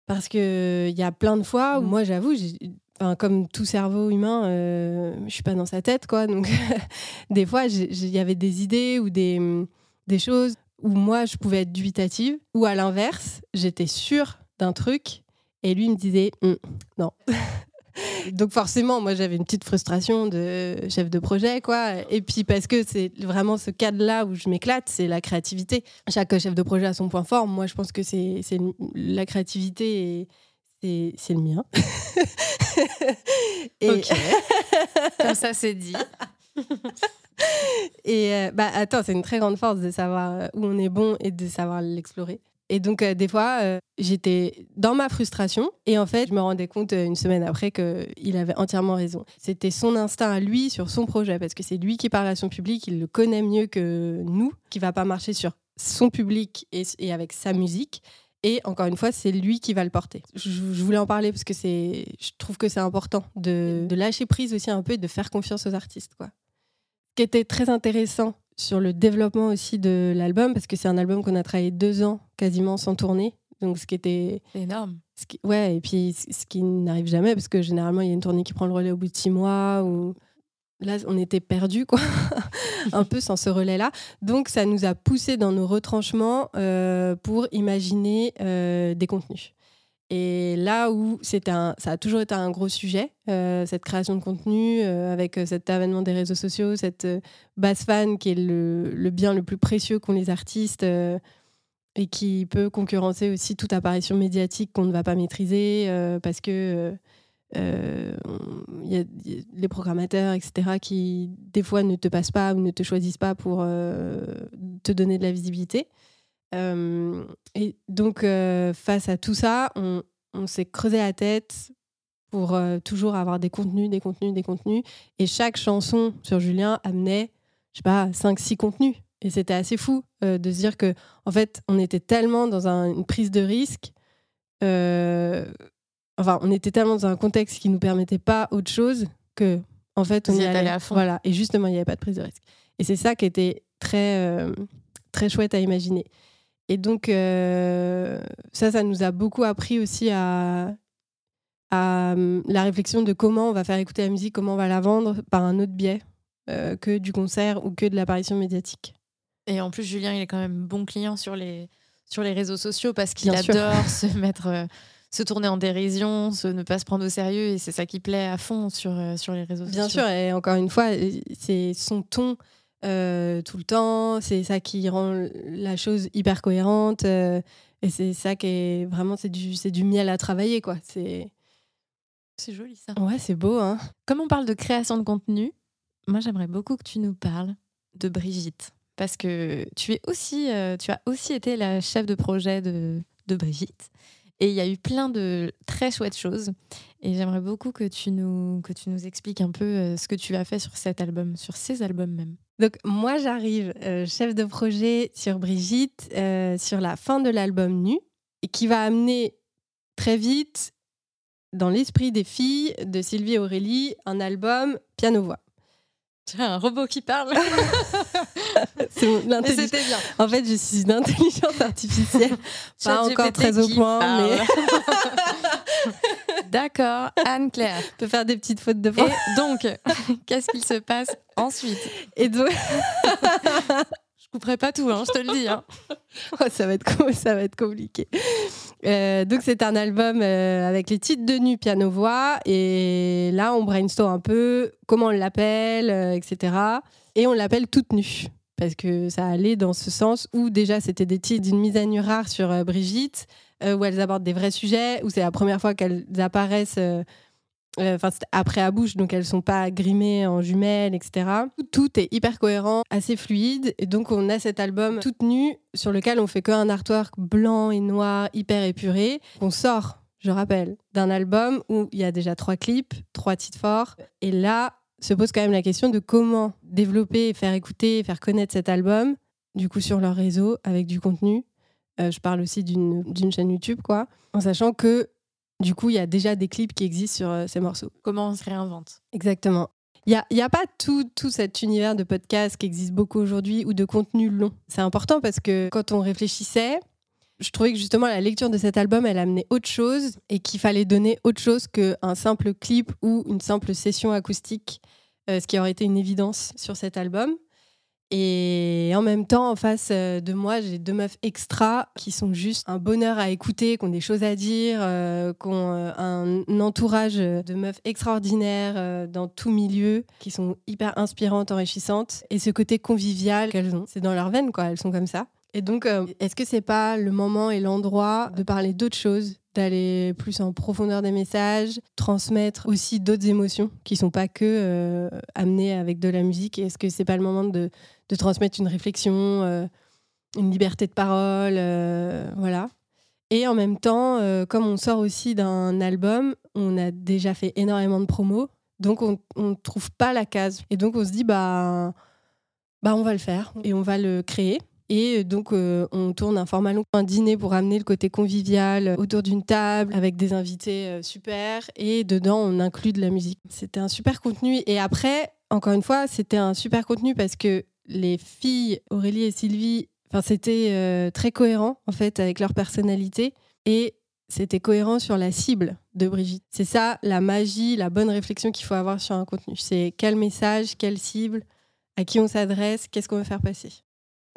Parce qu'il y a plein de fois où moi, j'avoue, comme tout cerveau humain, euh, je suis pas dans sa tête, quoi. Donc, des fois, il y avait des idées ou des, des choses où moi, je pouvais être dubitative, ou à l'inverse, j'étais sûre d'un truc, et lui me disait hum, non. donc forcément, moi j'avais une petite frustration de chef de projet, quoi. Et puis parce que c'est vraiment ce cadre-là où je m'éclate, c'est la créativité. Chaque chef de projet a son point fort. Moi, je pense que c'est la créativité et c'est le mien. et... Ok. Comme ça, c'est dit. et euh, bah attends, c'est une très grande force de savoir où on est bon et de savoir l'explorer. Et donc, euh, des fois, j'étais dans ma frustration et en fait, je me rendais compte une semaine après qu'il avait entièrement raison. C'était son instinct à lui sur son projet parce que c'est lui qui parle à son public, il le connaît mieux que nous, qui va pas marcher sur son public et, avec sa musique. Et encore une fois, c'est lui qui va le porter. Je, voulais en parler parce que c'est, je trouve que c'est important de, lâcher prise aussi un peu et de faire confiance aux artistes. Quoi qui était très intéressant sur le développement aussi de l'album, parce que c'est un album qu'on a travaillé deux ans quasiment sans tourner. Donc, ce qui était. énorme. Ce qui... Ouais, et puis ce qui n'arrive jamais, parce que généralement, il y a une tournée qui prend le relais au bout de six mois. Ou... Là, on était perdus, quoi, un peu sans ce relais-là. Donc, ça nous a poussé dans nos retranchements euh, pour imaginer euh, des contenus. Et là où un, ça a toujours été un gros sujet, euh, cette création de contenu, euh, avec euh, cet avènement des réseaux sociaux, cette base fan qui est le, bien le plus précieux qu'ont les artistes et qui peut concurrencer aussi toute apparition médiatique qu'on ne va pas maîtriser parce que il y, a les programmateurs, etc., qui des fois ne te passent pas ou ne te choisissent pas pour te donner de la visibilité. Et donc, face à tout ça, on, s'est creusé la tête pour euh, toujours avoir des contenus, des contenus, des contenus. Et chaque chanson sur Julien amenait, je sais pas, 5-6 contenus. Et c'était assez fou de se dire que, en fait, on était tellement dans une prise de risque. enfin, on était tellement dans un contexte qui nous permettait pas autre chose que, en fait, on y, allait. à fond. Voilà. Et justement, il n'y avait pas de prise de risque. Et c'est ça qui était très, très chouette à imaginer. Et donc, euh, ça, ça nous a beaucoup appris aussi à, à hum, la réflexion de comment on va faire écouter la musique, comment on va la vendre par un autre biais euh, que du concert ou que de l'apparition médiatique. Et en plus, Julien, il est quand même bon client sur les, sur les réseaux sociaux parce qu'il adore se mettre, euh, se tourner en dérision, se, ne pas se prendre au sérieux. Et c'est ça qui plaît à fond sur, sur les réseaux sociaux. Bien sûr, et encore une fois, c'est son ton euh, tout le temps. C'est ça qui rend la chose hyper cohérente. Euh, et c'est ça qui est vraiment, c'est du, c'est du miel à travailler, quoi. C'est, c'est joli ça. Ouais, c'est beau. Hein. Comme on parle de création de contenu, moi j'aimerais beaucoup que tu nous parles de Brigitte. Parce que tu, es aussi, euh, tu as aussi été la chef de projet de, de Brigitte. Et il y a eu plein de très chouettes choses. Et j'aimerais beaucoup que tu, nous, que tu nous expliques un peu ce que tu as fait sur cet album, sur ces albums même. Donc moi j'arrive euh, chef de projet sur Brigitte euh, sur la fin de l'album Nu et qui va amener très vite dans l'esprit des filles de Sylvie Aurélie un album piano-voix. Tu un robot qui parle. c'est C'était bien. En fait, je suis une intelligence artificielle, pas encore très au point, mais. D'accord, Anne-Claire. peut faire des petites fautes de voix. Et donc, qu'est-ce qu'il se passe ensuite? Et donc. je couperai pas tout, hein, je te le dis. Hein. Oh, ça, va être, ça va être compliqué. Euh, donc, c'est un album euh, avec les titres de nu piano-voix. Et là, on brainstorm un peu comment on l'appelle, euh, etc. Et on l'appelle Toute nue parce que ça allait dans ce sens où déjà c'était des titres d'une mise à nu rare sur Brigitte, où elles abordent des vrais sujets, où c'est la première fois qu'elles apparaissent. Euh, enfin, après à bouche, donc elles sont pas grimées en jumelles, etc. Tout est hyper cohérent, assez fluide, et donc on a cet album tout nu sur lequel on fait qu'un artwork blanc et noir, hyper épuré. On sort, je rappelle, d'un album où il y a déjà trois clips, trois titres forts, et là se pose quand même la question de comment développer, faire écouter, faire connaître cet album, du coup sur leur réseau avec du contenu euh, je parle aussi d'une chaîne YouTube, quoi. En sachant que, du coup, il y a déjà des clips qui existent sur euh, ces morceaux. Comment on se réinvente? Exactement. Il n'y a, y a, pas tout, tout, cet univers de podcast qui existe beaucoup aujourd'hui ou de contenu long. C'est important parce que quand on réfléchissait, je trouvais que justement la lecture de cet album, elle amenait autre chose et qu'il fallait donner autre chose qu'un simple clip ou une simple session acoustique, euh, ce qui aurait été une évidence sur cet album. Et en même temps, en face euh, de moi, j'ai deux meufs extra qui sont juste un bonheur à écouter, qui ont des choses à dire, euh, qui ont euh, un entourage de meufs extraordinaires dans tout milieu, qui sont hyper inspirantes, enrichissantes. Et ce côté convivial qu'elles ont, c'est dans leur veine, quoi. Elles sont comme ça. Et donc, est-ce que c'est pas le moment et l'endroit de parler d'autres choses d'aller plus en profondeur des messages, transmettre aussi d'autres émotions qui sont pas que euh, amenées avec de la musique? Est-ce que c'est pas le moment de, de transmettre une réflexion, euh, une liberté de parole, euh, voilà. Et en même temps, comme on sort aussi d'un album, on a déjà fait énormément de promos, donc on ne trouve pas la case. Et donc on se dit bah bah on va le faire et on va le créer. Et donc, euh, on tourne un format long, un dîner pour amener le côté convivial autour d'une table avec des invités euh, super. Et dedans, on inclut de la musique. C'était un super contenu. Et après, encore une fois, c'était un super contenu parce que les filles, Aurélie et Sylvie, c'était euh, très cohérent en fait avec leur personnalité. Et c'était cohérent sur la cible de Brigitte. C'est ça la magie, la bonne réflexion qu'il faut avoir sur un contenu. C'est quel message, quelle cible, à qui on s'adresse, qu'est-ce qu'on veut faire passer.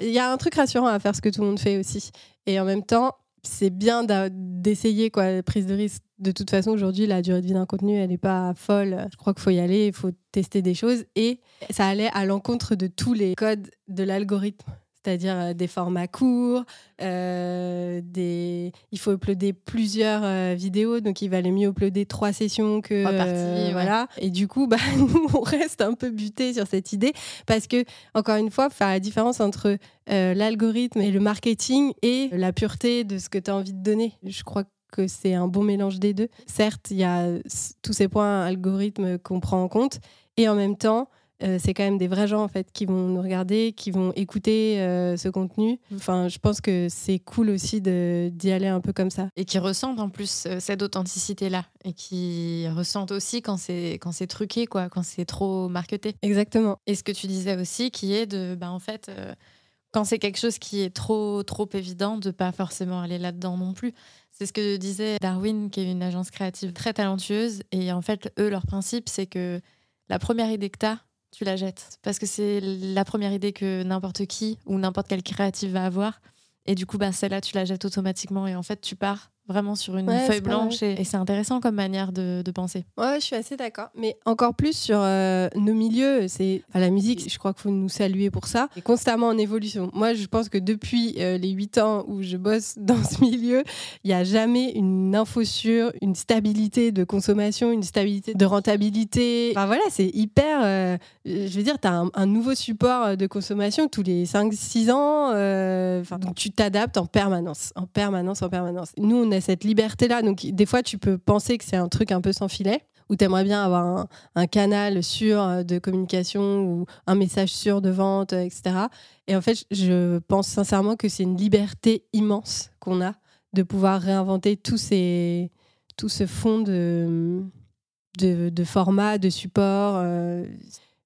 Il y a un truc rassurant à faire ce que tout le monde fait aussi. Et en même temps, c'est bien d'essayer quoi, prise de risque. De toute façon, aujourd'hui, la durée de vie d'un contenu, elle n'est pas folle. Je crois qu'il faut y aller, il faut tester des choses. Et ça allait à l'encontre de tous les codes de l'algorithme c'est-à-dire euh, des formats courts, euh, des... il faut uploader plusieurs euh, vidéos, donc il valait mieux uploader trois sessions que trois parties, voilà. Et du coup, bah, nous on reste un peu buté sur cette idée parce que encore une fois, faire la différence entre l'algorithme et le marketing et la pureté de ce que tu as envie de donner. Je crois que c'est un bon mélange des deux. Certes, il y a tous ces points algorithmes qu'on prend en compte et en même temps euh, c'est quand même des vrais gens en fait qui vont nous regarder, qui vont écouter euh, ce contenu. Enfin, je pense que c'est cool aussi d'y aller un peu comme ça. Et qui ressentent en plus euh, cette authenticité là, et qui ressentent aussi quand c'est quand c'est truqué quoi, quand c'est trop marketé. Exactement. Et ce que tu disais aussi, qui est de, bah, en fait. quand c'est quelque chose qui est trop trop évident de pas forcément aller là-dedans non plus. C'est ce que disait Darwin qui est une agence créative très talentueuse et en fait eux leur principe c'est que la première idée que tu as tu la jettes. Parce que c'est la première idée que n'importe qui ou n'importe quel créatif va avoir. Et du coup, bah, celle-là, tu la jettes automatiquement. Et en fait, tu pars vraiment sur une feuille blanche et, c'est intéressant comme manière de, penser. Ouais, je suis assez d'accord. Mais encore plus sur euh, nos milieux, c'est à la musique, je crois qu'il faut nous saluer pour ça. Et constamment en évolution. Moi, je pense que depuis euh, les huit ans où je bosse dans ce milieu, il n'y a jamais une info sûre, une stabilité de consommation, une stabilité de rentabilité. Enfin voilà, c'est hyper. Euh, je veux dire, tu as un, nouveau support de consommation tous les 5-6 ans. donc tu t'adaptes en permanence, en permanence, en permanence. Nous, on a cette liberté-là. Donc, des fois, tu peux penser que c'est un truc un peu sans filet, où tu aimerais bien avoir un, canal sûr euh, de communication ou un message sûr de vente, euh, etc. Et en fait, je pense sincèrement que c'est une liberté immense qu'on a de pouvoir réinventer tous ces, tout ce fond de, de, de format, de support. Euh.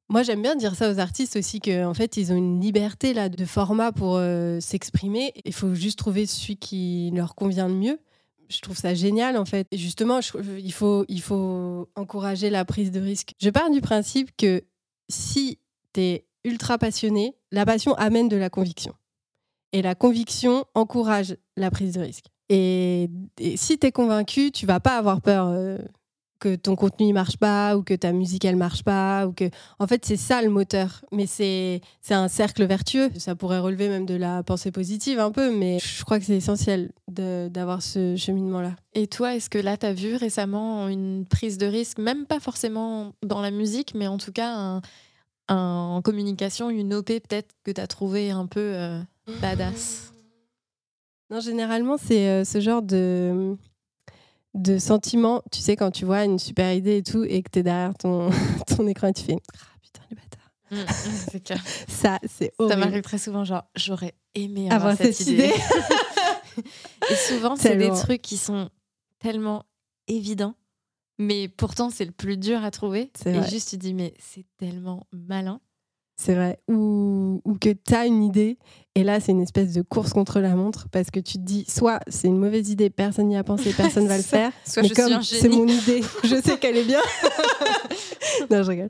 Moi, j'aime bien dire ça aux artistes aussi qu'en en fait, ils ont une liberté là de format pour s'exprimer. Il faut juste trouver celui qui leur convient le mieux je trouve ça génial en fait. Et justement, il, faut, encourager la prise de risque. Je pars du principe que si tu es ultra passionné, la passion amène de la conviction. Et la conviction encourage la prise de risque. Et, si tu es convaincu, tu vas pas avoir peur. Euh, que ton contenu ne marche pas ou que ta musique elle marche pas ou que en fait c'est ça le moteur mais c'est un cercle vertueux ça pourrait relever même de la pensée positive un peu mais je crois que c'est essentiel d'avoir ce cheminement là et toi est-ce que là tu as vu récemment une prise de risque même pas forcément dans la musique mais en tout cas en communication une OP peut-être que tu as trouvé un peu euh, badass? Non généralement c'est euh, ce genre de de sentiments, tu sais, quand tu vois une super idée et tout, et que tu es derrière ton, ton écran et tu fais Ah putain, le bâtard. Mmh, mmh, c'est clair. Ça, c'est horrible. Ça m'arrive très souvent, genre, j'aurais aimé avoir, cette, idée. et souvent, c'est des trucs qui sont tellement évidents, mais pourtant, c'est le plus dur à trouver. Et juste, tu dis, mais c'est tellement malin. C'est vrai. Ou, ou que tu as une idée et là, c'est une espèce de course contre la montre parce que tu te dis, soit c'est une mauvaise idée, personne n'y a pensé, personne va le faire. soit mais je comme c'est mon idée, je sais qu'elle est bien. non, je rigole.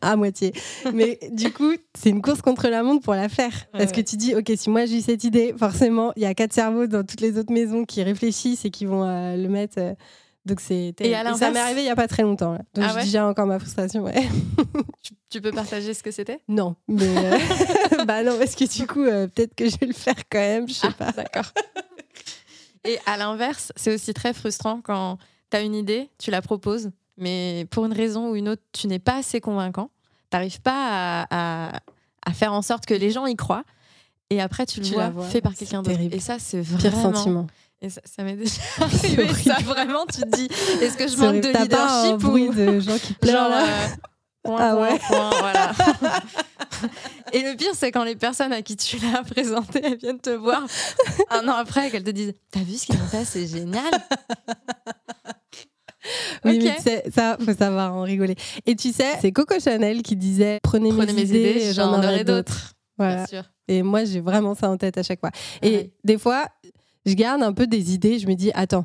à moitié. Mais du coup, c'est une course contre la montre pour la faire. Ouais, parce que tu dis, ok, si moi j'ai eu cette idée, forcément, il y a quatre cerveaux dans toutes les autres maisons qui réfléchissent et qui vont euh, le mettre. euh, donc c'est à ça m'est arrivé il y a pas très longtemps. Là. Donc Ah je ouais digère encore ma frustration. Ouais. Tu, tu peux partager ce que c'était? Non, mais euh, bah non parce que du coup euh, peut-être que je vais le faire quand même. Je sais Ah, pas. D'accord. Et à l'inverse, c'est aussi très frustrant quand tu as une idée, tu la proposes, mais pour une raison ou une autre, tu n'es pas assez convaincant. Tu n'arrives pas à, à- à faire en sorte que les gens y croient. Et après, tu le Tu vois, vois, fait par quelqu'un d'autre. Et ça, c'est Pire vraiment. sentiment. Et ça, ça m'est déjà arrivé. Ça, vraiment, tu te dis, est-ce que je manque de T'as pas un leadership bruit ou de gens qui pleurent genre euh, point, Ah point, ouais. point, voilà. Et le pire, c'est quand les personnes à qui tu l'as présenté, elles viennent te voir un an après et qu'elles te disent T'as vu ce qu'ils ont fait, c'est génial. Oui, mais tu sais, ça, faut savoir en rigoler. Et tu sais, c'est Coco Chanel qui disait Prenez, Prenez mes idées, j'en aurai d'autres. Voilà. Et moi, j'ai vraiment ça en tête à chaque fois. Et Ouais. des fois, je garde un peu des idées. Je me dis, attends, de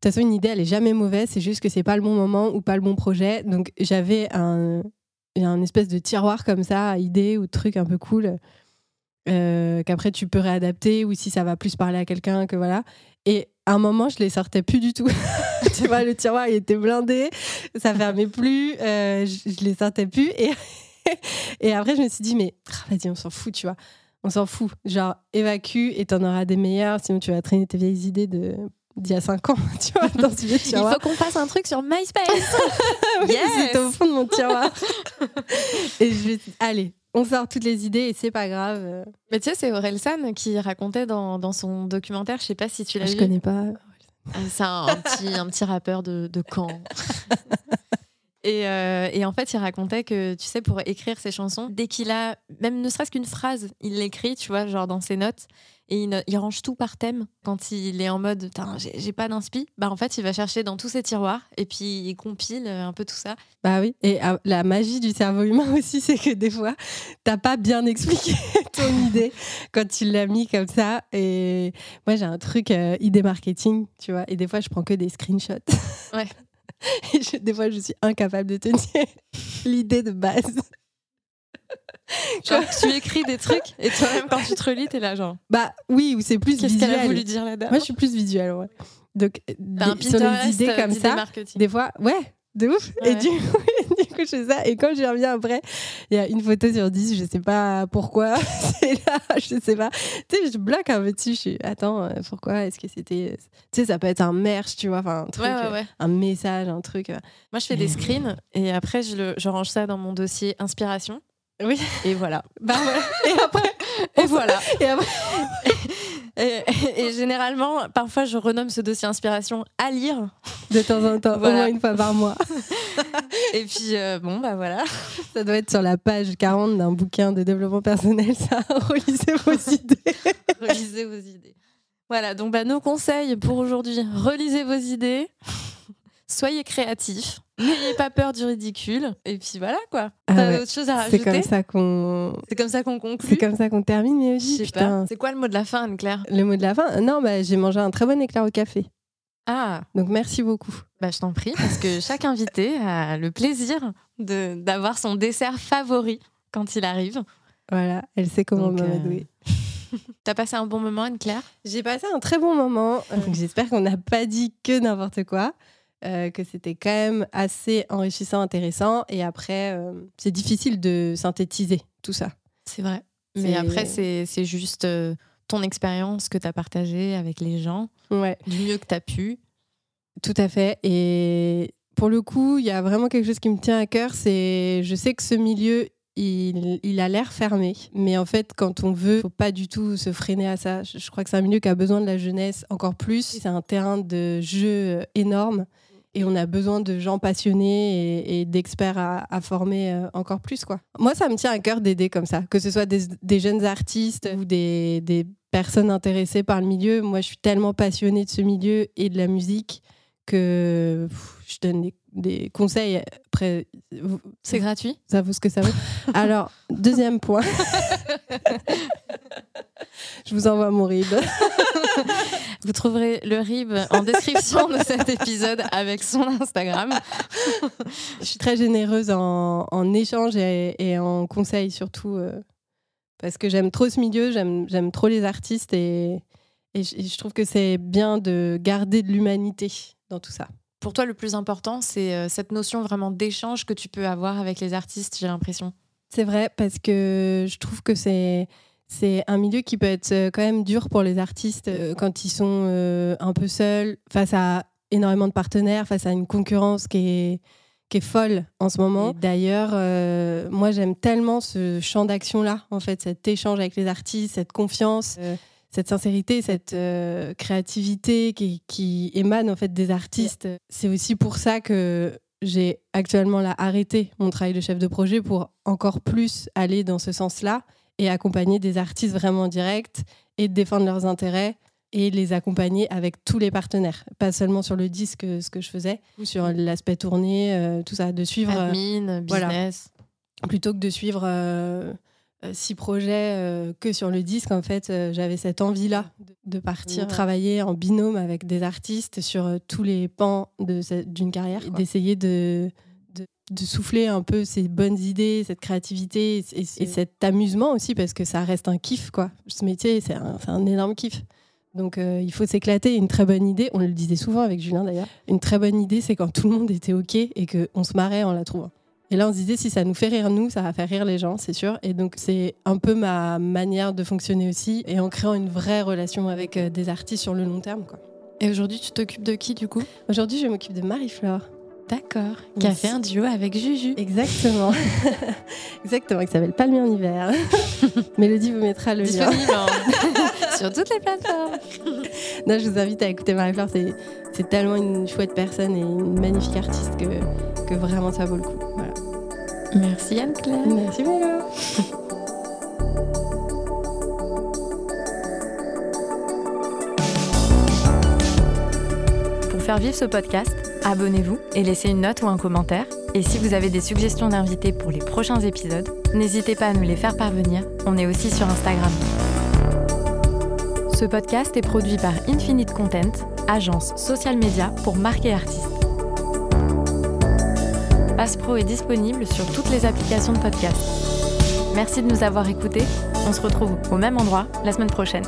toute façon, une idée, elle est jamais mauvaise. C'est juste que c'est pas le bon moment ou pas le bon projet. Donc, j'avais un, un espèce de tiroir comme ça, à idées ou de trucs un peu cool. euh, qu'après tu peux réadapter ou si ça va plus parler à quelqu'un que voilà et à un moment je les sortais plus du tout tu vois le tiroir il était blindé ça fermait plus euh, je, je les sortais plus et et après je me suis dit mais ah, vas-y on s'en fout tu vois on s'en fout genre évacue et t'en auras des meilleurs sinon tu vas traîner tes vieilles idées de d'il y a 5 ans tu vois dans ce vieux Il tiroir faut qu'on fasse un truc sur MySpace. Oui, Yes. C'était au fond de mon tiroir. et je vais allez, on sort toutes les idées et c'est pas grave. Mais tu sais, c'est Orelsan qui racontait dans, dans son documentaire, je sais pas si tu l'as Je vu. connais pas. Ah, C'est un, un petit, un petit rappeur de, de Caen. Et, euh, et en fait, il racontait que, tu sais, pour écrire ses chansons, dès qu'il a, même ne serait-ce qu'une phrase, il l'écrit, tu vois, genre dans ses notes, et il, range tout par thème. Quand il est en mode, j'ai pas d'inspi, bah en fait, il va chercher dans tous ses tiroirs, et puis il compile euh, un peu tout ça. Bah oui. Et euh, la magie du cerveau humain aussi, c'est que des fois, t'as pas bien expliqué ton idée quand tu l'as mis comme ça. Et moi, j'ai un truc euh, idée marketing, tu vois. Et des fois, je prends que des screenshots. Ouais. Et je- des fois, je suis incapable de tenir l'idée de base. Genre, tu écris des trucs, et toi-même, quand tu te relis, t'es là, genre, Bah oui, ou c'est plus qu'est-ce qu'elle a visuel. voulu dire dame Moi, je suis plus visuelle, ouais. Donc, des- sur les idées euh, comme d'idées ça, des fois, ouais, de ouf. Et du coup, du coup, je fais ça. Et quand je reviens après, il y a une photo sur 10, je sais pas pourquoi. c'est là, je sais pas. Tu sais, je bloque un peu dessus. Je suis, attends, euh, pourquoi Est-ce que c'était. Tu sais, ça peut être un merch, tu vois, enfin, un truc, Ouais, ouais, euh, un message, un truc. euh. Moi, je fais des screens, et après, je, le, je range ça dans mon dossier inspiration. Oui. Et voilà. Bah voilà. Et après, Et voilà. et après, Et, et généralement, parfois, je renomme ce dossier inspiration à lire. de temps en temps, Voilà. au moins une fois par mois. Et puis, euh, bon, bah voilà. Ça doit être sur la page 40 d'un bouquin de développement personnel, ça. Relisez vos idées. Relisez vos idées. Voilà, donc bah, nos conseils pour aujourd'hui. Relisez vos idées. Soyez créatifs. N'ayez pas peur du ridicule. Et puis voilà, quoi. Ah T'as ouais. autre chose à C'est comme rajouter ça qu'on C'est comme ça qu'on conclut C'est comme ça qu'on termine, mais sais putain. C'est quoi le mot de la fin, Anne-Claire Le mot de la fin Non, bah, j'ai mangé un très bon éclair au café. Ah, Donc merci beaucoup. bah, je t'en prie, parce que chaque invité a le plaisir de- d'avoir son dessert favori quand il arrive. Voilà, elle sait comment m'amadouer. T'as passé un bon moment, Anne-Claire? J'ai passé un très bon moment. Euh, J'espère qu'on n'a pas dit que n'importe quoi. Euh, que c'était quand même assez enrichissant, intéressant. Et après, euh, c'est difficile de synthétiser tout ça. C'est vrai. Mais après, c'est juste euh, ton expérience que tu as partagée avec les gens Ouais, du mieux que tu as pu. tout à fait. Et pour le coup, il y a vraiment quelque chose qui me tient à cœur. C'est, je sais que ce milieu, il, il a l'air fermé, mais en fait, quand on veut, faut pas du tout se freiner à ça. Je, je crois que c'est un milieu qui a besoin de la jeunesse encore plus. C'est un terrain de jeu énorme. Et on a besoin de gens passionnés et, et d'experts à, à former euh, encore plus. Quoi. Moi, ça me tient à cœur d'aider comme ça, que ce soit des, des jeunes artistes ou des, des personnes intéressées par le milieu. Moi, je suis tellement passionnée de ce milieu et de la musique que pff, je donne des des conseils. Après, c'est gratuit? Ça vaut ce que ça vaut. Alors, deuxième point. Je vous envoie mon RIB. vous trouverez le RIB en description de cet épisode avec son Instagram. Je suis très généreuse en, en échange et, en conseils surtout. Euh, parce que j'aime trop ce milieu, j'aime trop les artistes et, et je trouve que c'est bien de garder de l'humanité dans tout ça. Pour toi, le plus important, c'est euh, cette notion vraiment d'échange que tu peux avoir avec les artistes, j'ai l'impression. C'est vrai, parce que je trouve que c'est c'est un milieu qui peut être euh, quand même dur pour les artistes euh, quand ils sont un peu seuls, face à énormément de partenaires, face à une concurrence qui est, qui est folle en ce moment. D'ailleurs, moi j'aime tellement ce champ d'action-là, en fait, cet échange avec les artistes, cette confiance cette sincérité, cette euh, créativité qui, émane en fait des artistes. C'est aussi pour ça que j'ai actuellement arrêté mon travail de chef de projet pour encore plus aller dans ce sens-là et accompagner des artistes vraiment en direct et défendre leurs intérêts et les accompagner avec tous les partenaires, pas seulement sur le disque, ce que je faisais, ou sur l'aspect tourné, euh, tout ça, de suivre. Euh, Admin, business. Plutôt que de suivre euh, six projets euh, que sur le disque, en fait, euh, j'avais cette envie-là de, partir travailler en binôme avec des artistes sur tous les pans d'une carrière, d'essayer de, de, souffler un peu ces bonnes idées, cette créativité et, cet amusement aussi, parce que ça reste un kiff, quoi. Ce métier, c'est un, un, énorme kiff. Donc il faut s'éclater. Une très bonne idée, on le disait souvent avec Julien d'ailleurs, une très bonne idée, c'est quand tout le monde était OK et qu'on se marrait en la trouvant. Et là, on se disait, si ça nous fait rire nous, ça va faire rire les gens, c'est sûr. Et donc, c'est un peu ma manière de fonctionner aussi, et en créant une vraie relation avec euh, des artistes sur le long terme. Quoi. Et aujourd'hui, tu t'occupes de qui, du coup? Aujourd'hui, je m'occupe de Marie-Flore. D'accord. Qui a fait un duo avec Juju. Exactement. Exactement, qui s'appelle Palmier en hiver. Mélodie vous mettra le lien. sur toutes les plateformes. non, je vous invite à écouter Marie-Flore. C'est, c'est tellement une chouette personne et une magnifique artiste que, que vraiment ça vaut le coup. Voilà. Merci Anne-Claire. Merci Mélo. Pour faire vivre ce podcast, abonnez-vous et laissez une note ou un commentaire. Et si vous avez des suggestions d'invités pour les prochains épisodes, n'hésitez pas à nous les faire parvenir. On est aussi sur Instagram. Ce podcast est produit par Infinite Content, agence social media pour marques et artistes. Passe Pro est disponible sur toutes les applications de podcast. Merci de nous avoir écoutés. On se retrouve au même endroit la semaine prochaine.